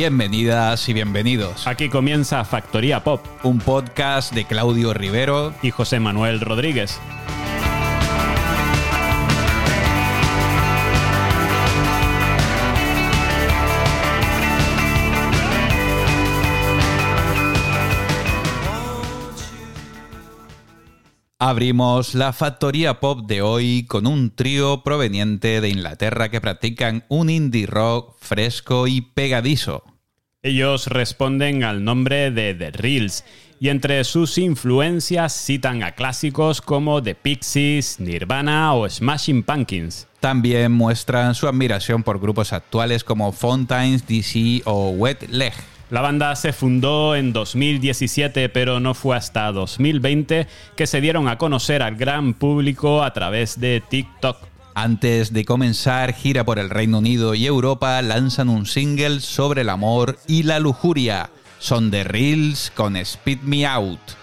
Bienvenidas y bienvenidos. Aquí comienza Factoría Pop. Un podcast de Claudio Rivero y José Manuel Rodríguez. Abrimos la factoría pop de hoy con un trío proveniente de Inglaterra que practican un indie rock fresco y pegadizo. Ellos responden al nombre de The Reels y entre sus influencias citan a clásicos como The Pixies, Nirvana o Smashing Pumpkins. También muestran su admiración por grupos actuales como Fontaines DC o Wet Leg. La banda se fundó en 2017, pero no fue hasta 2020 que se dieron a conocer al gran público a través de TikTok. Antes de comenzar gira por el Reino Unido y Europa, lanzan un single sobre el amor y la lujuria. Son The Reels con Speed Me Out.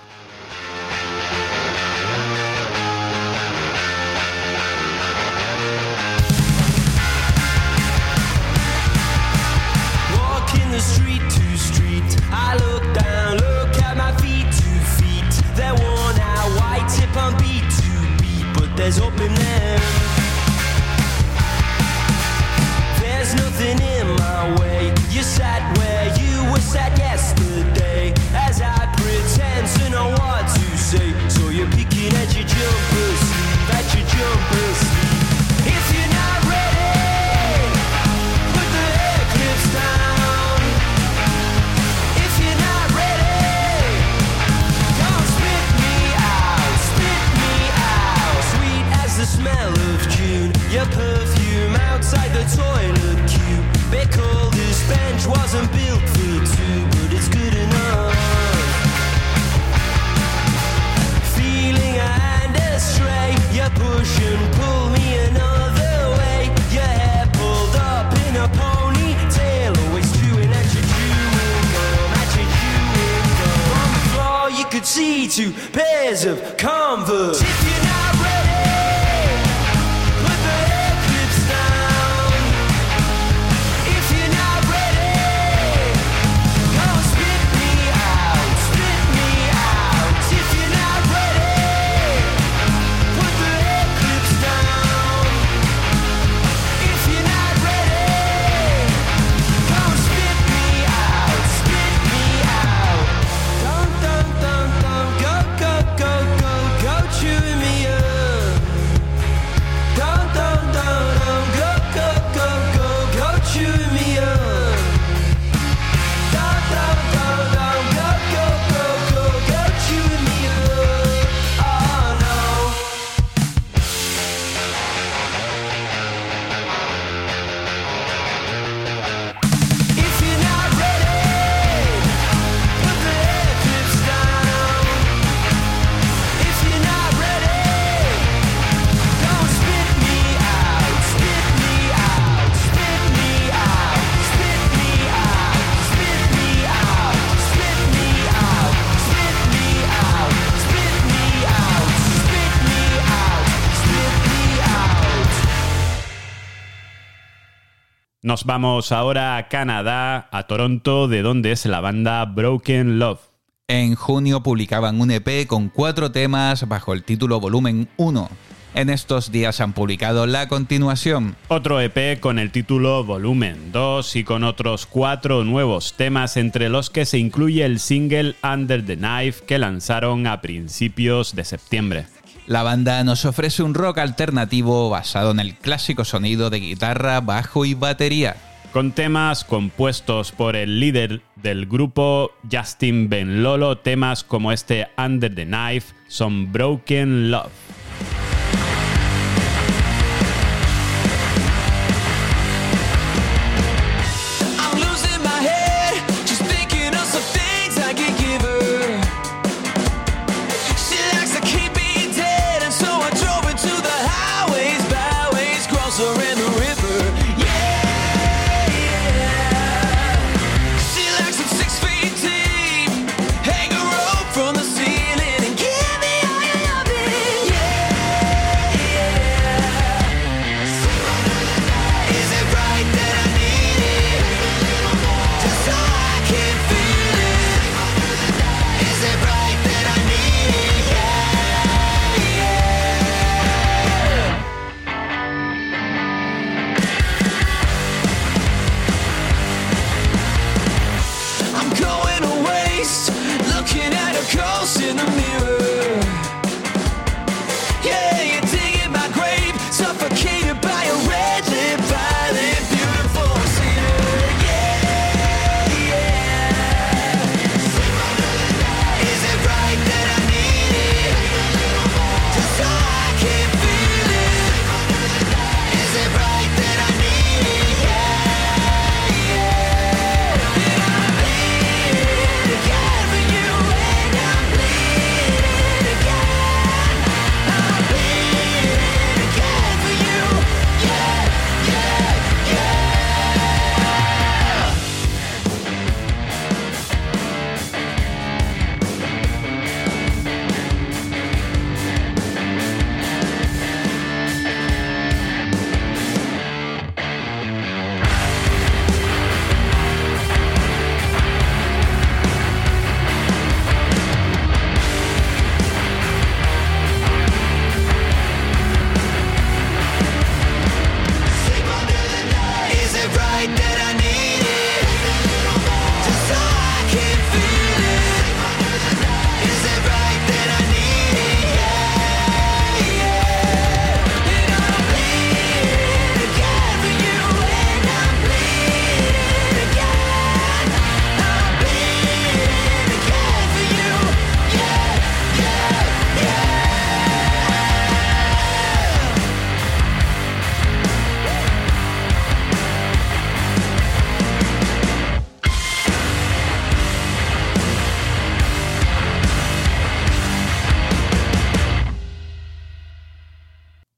Nos vamos ahora a Canadá, a Toronto, de donde es la banda Broken Love. En junio publicaban un EP con cuatro temas bajo el título Volumen 1. En estos días han publicado la continuación. Otro EP con el título Volumen 2 y con otros cuatro nuevos temas entre los que se incluye el single Under the Knife que lanzaron a principios de septiembre. La banda nos ofrece un rock alternativo basado en el clásico sonido de guitarra, bajo y batería. Con temas compuestos por el líder del grupo Justin Ben Lolo, temas como este Under the Knife son Broken Love.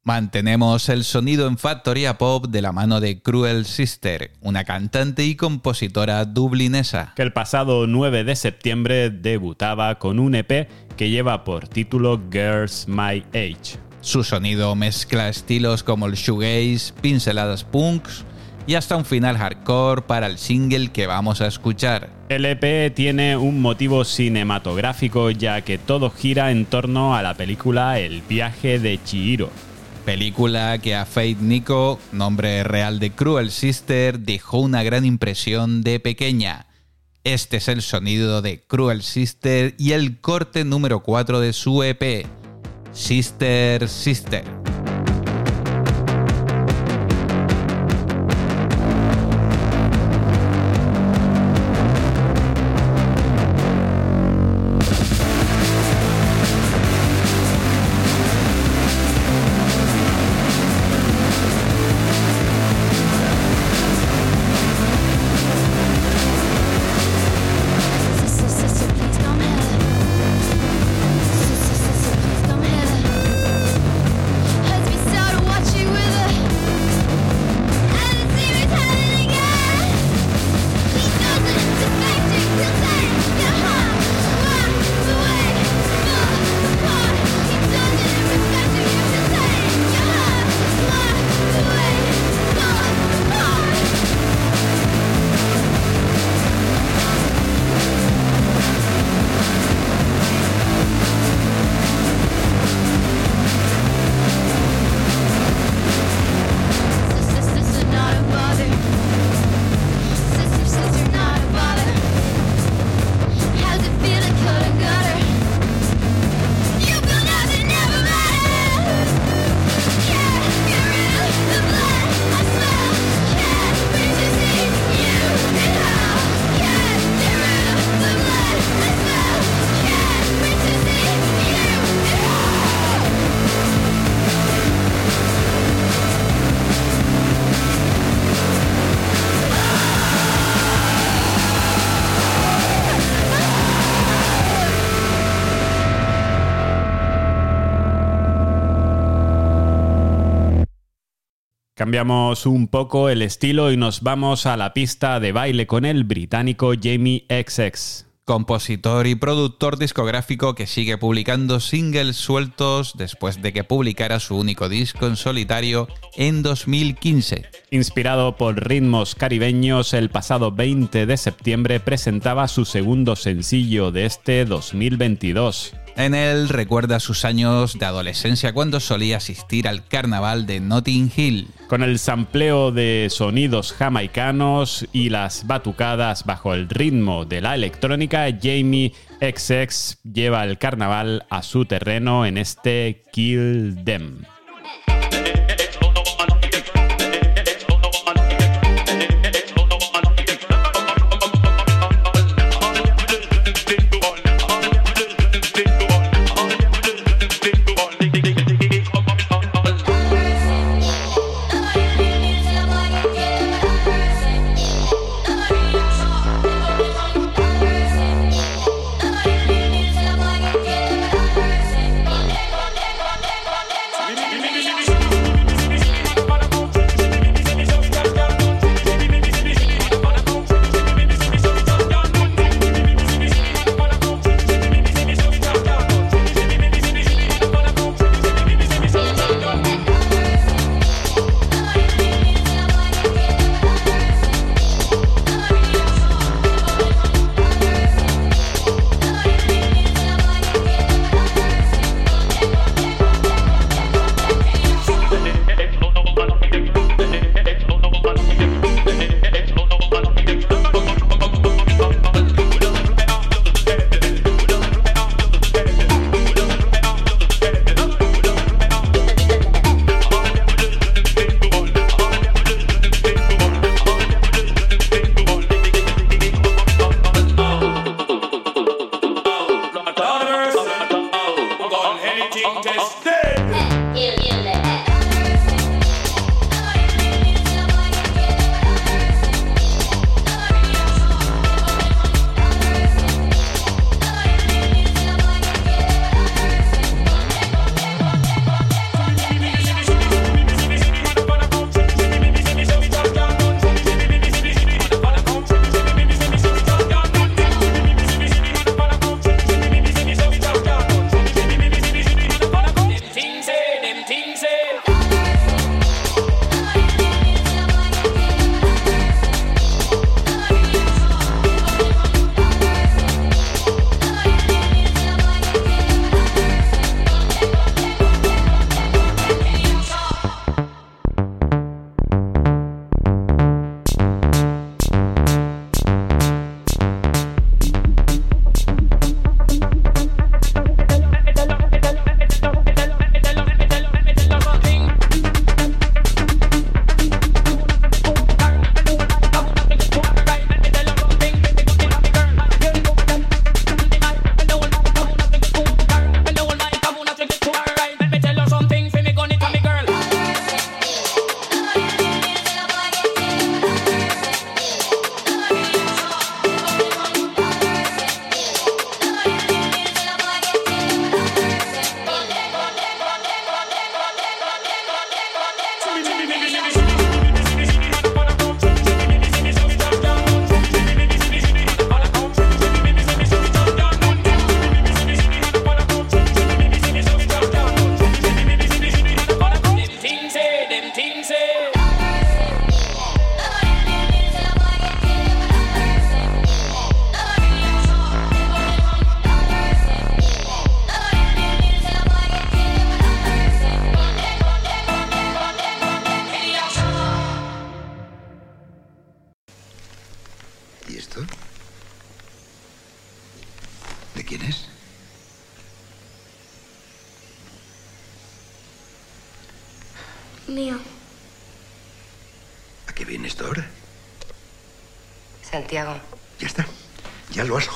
Mantenemos el sonido en Factoría Pop de la mano de Cruel Sister, una cantante y compositora dublinesa. que el pasado 9 de septiembre debutaba con un EP que lleva por título Girls My Age. Su sonido mezcla estilos como el shoegaze, pinceladas punks y hasta un final hardcore para el single que vamos a escuchar. El EP tiene un motivo cinematográfico ya que todo gira en torno a la película El viaje de Chihiro. Película que a Faith Nico, nombre real de Cruel Sister, dejó una gran impresión de pequeña. Este es el sonido de Cruel Sister y el corte número 4 de su EP, Sister Sister. Cambiamos un poco el estilo y nos vamos a la pista de baile con el británico Jamie XX. Compositor y productor discográfico que sigue publicando singles sueltos después de que publicara su único disco en solitario en 2015. Inspirado por ritmos caribeños, el pasado 20 de septiembre presentaba su segundo sencillo de este 2022. En él recuerda sus años de adolescencia cuando solía asistir al carnaval de Notting Hill. Con el sampleo de sonidos jamaicanos y las batucadas bajo el ritmo de la electrónica, Jamie XX lleva el carnaval a su terreno en este Kill Them.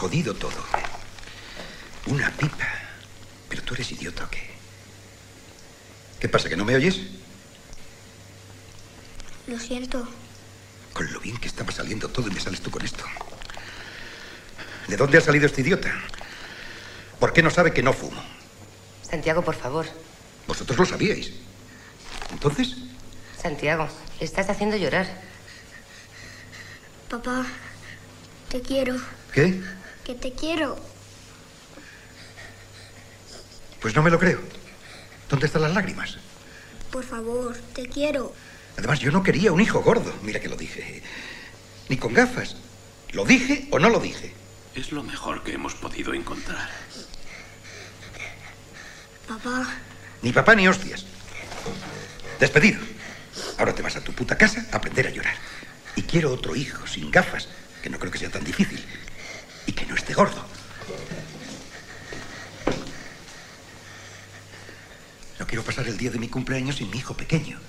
Jodido todo. Una pipa. Pero tú eres idiota o qué? ¿Qué pasa, que no me oyes? Lo siento. Con lo bien que estaba saliendo todo y me sales tú con esto. ¿De dónde ha salido este idiota? ¿Por qué no sabe que no fumo? Santiago, por favor. Vosotros lo sabíais. Entonces, Santiago, le estás haciendo llorar. Papá, te quiero. ¿qué? Que te quiero. Pues no me lo creo. ¿Dónde están las lágrimas? Por favor, te quiero. Además, yo no quería un hijo gordo. Mira que lo dije. Ni con gafas. ¿Lo dije o no lo dije? Es lo mejor que hemos podido encontrar. Papá, Ni papá ni hostias. Despedido. Ahora te vas a tu puta casa a aprender a llorar. Y quiero otro hijo sin gafas, que no creo que sea tan difícil. Y que no esté gordo. No quiero pasar el día de mi cumpleaños sin mi hijo pequeño.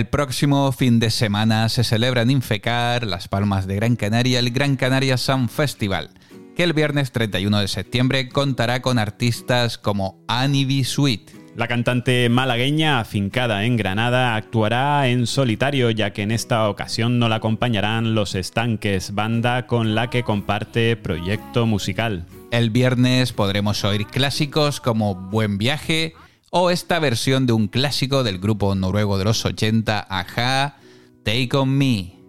El próximo fin de semana se celebra en Infecar, Las Palmas de Gran Canaria, el Gran Canaria Sound Festival, que el viernes 31 de septiembre contará con artistas como Annie B. Sweet, La cantante malagueña, afincada en Granada, actuará en solitario, ya que en esta ocasión no la acompañarán los Estanques, banda con la que comparte proyecto musical. El viernes podremos oír clásicos como Buen Viaje o esta versión de un clásico del grupo noruego de los 80, Aja, Take On Me.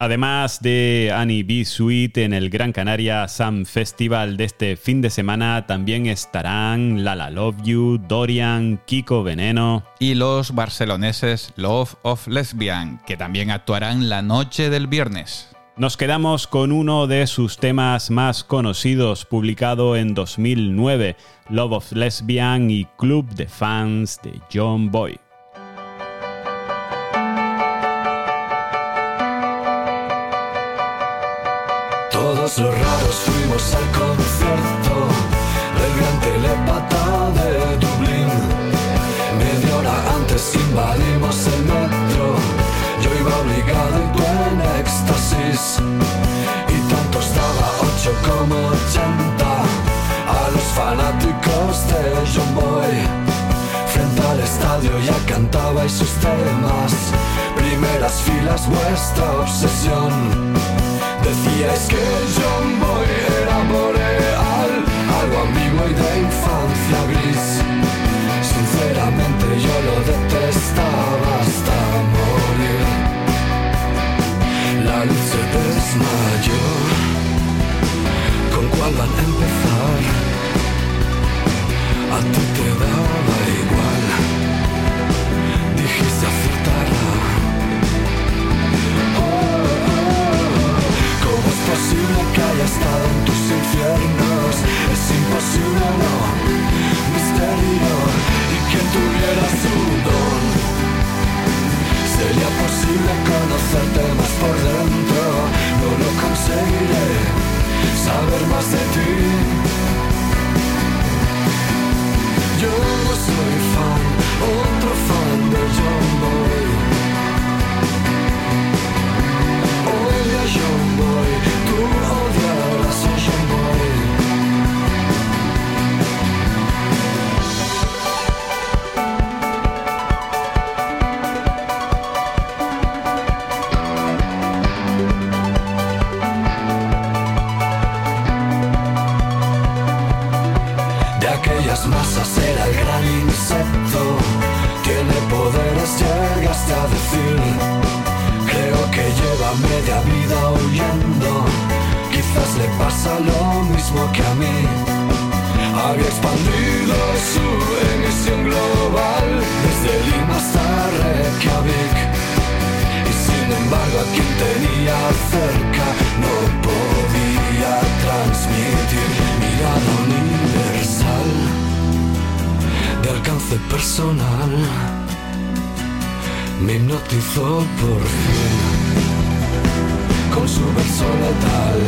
Además de Annie B. Sweet en el Gran Canaria Sam Festival de este fin de semana, también estarán Lala Love You, Dorian, Kiko Veneno. Y los barceloneses Love of Lesbian, que también actuarán la noche del viernes. Nos quedamos con uno de sus temas más conocidos, publicado en 2009, Love of Lesbian y Club de Fans de John Boy. Los raros, fuimos al concierto del gran telepata de Dublín. Media hora antes invadimos el metro. Yo iba obligado y tú en éxtasis. Y tanto estaba 8 como 80 a los fanáticos de John Boy. Frente al estadio ya cantabais sus temas. Primeras filas, vuestra obsesión. Decíais que John Boy era boreal, algo ambiguo y de infancia gris. Sinceramente yo lo detestaba hasta morir. La luz se desmayó. ¿Con cuál van a empezar? A ti te daba igual. Dijiste aceptarla. ¿Cómo es posible que haya estado en tus infiernos? Es imposible, no, misterio y que tuviera su don. Sería posible conocerte más por dentro, no lo conseguiré, saber más de ti. Yo no soy fan, otro personal. Me hipnotizó por fin con su verso letal.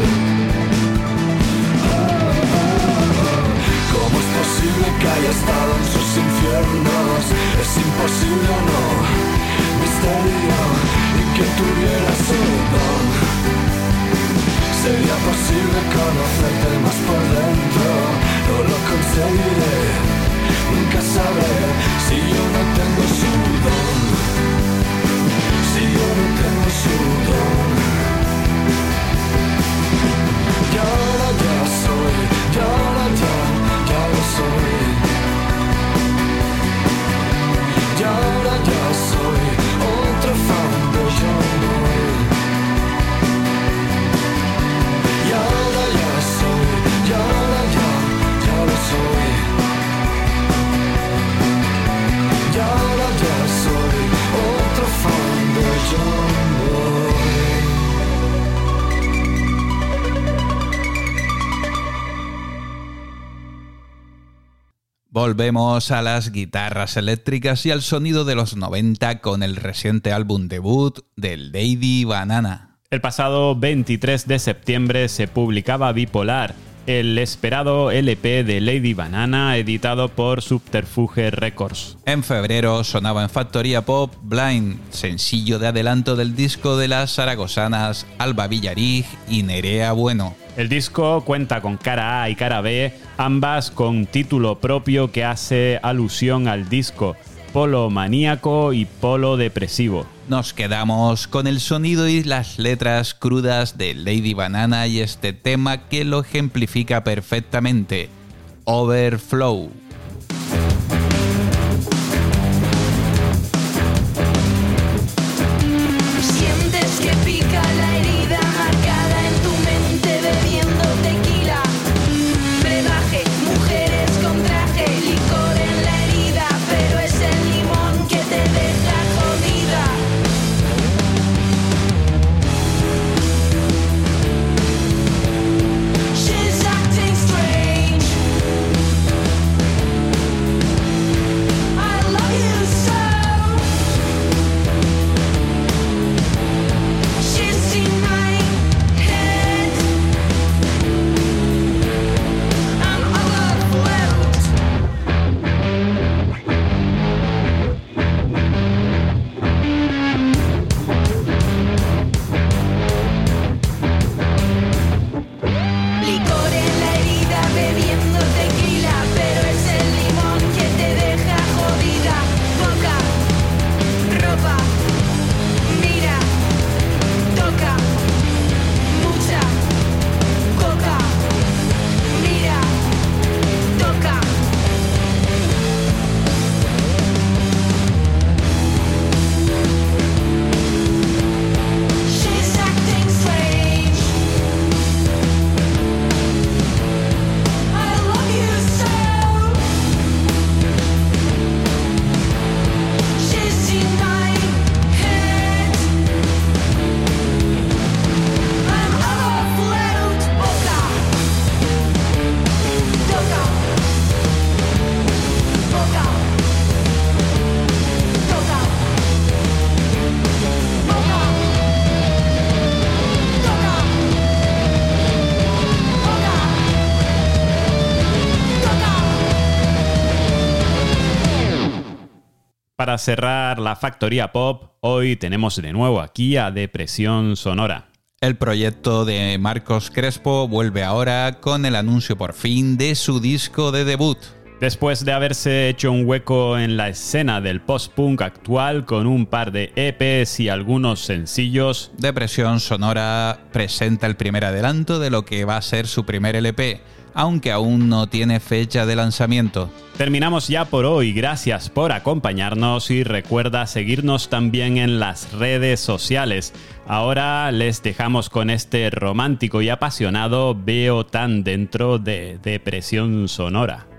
¿Cómo es posible que haya estado en sus infiernos? Es imposible, no, misterio, y que tuviera su don. Sería posible conocerte más por dentro, no lo conseguiré, nunca sabré si yo no tengo su don. Si yo no tengo su don. Y ahora ya soy, y ahora ya, ya lo soy. Volvemos a las guitarras eléctricas y al sonido de los 90 con el reciente álbum debut de Lady Banana. El pasado 23 de septiembre se publicaba Bipolar, el esperado LP de Lady Banana editado por Subterfuge Records. En febrero sonaba en Factoría Pop Blind, sencillo de adelanto del disco de las zaragozanas Alba Villarig y Nerea Bueno. El disco cuenta con cara A y cara B, ambas con título propio que hace alusión al disco, Polo Maníaco y Polo Depresivo. Nos quedamos con el sonido y las letras crudas de Lady Banana y este tema que lo ejemplifica perfectamente, Overflow. Para cerrar la factoría pop, hoy tenemos de nuevo aquí a Depresión Sonora. El proyecto de Marcos Crespo vuelve ahora con el anuncio por fin de su disco de debut. Después de haberse hecho un hueco en la escena del post-punk actual con un par de EPs y algunos sencillos, Depresión Sonora presenta el primer adelanto de lo que va a ser su primer LP, aunque aún no tiene fecha de lanzamiento. Terminamos ya por hoy, gracias por acompañarnos y recuerda seguirnos también en las redes sociales. Ahora les dejamos con este romántico y apasionado Veo tan dentro de Depresión Sonora.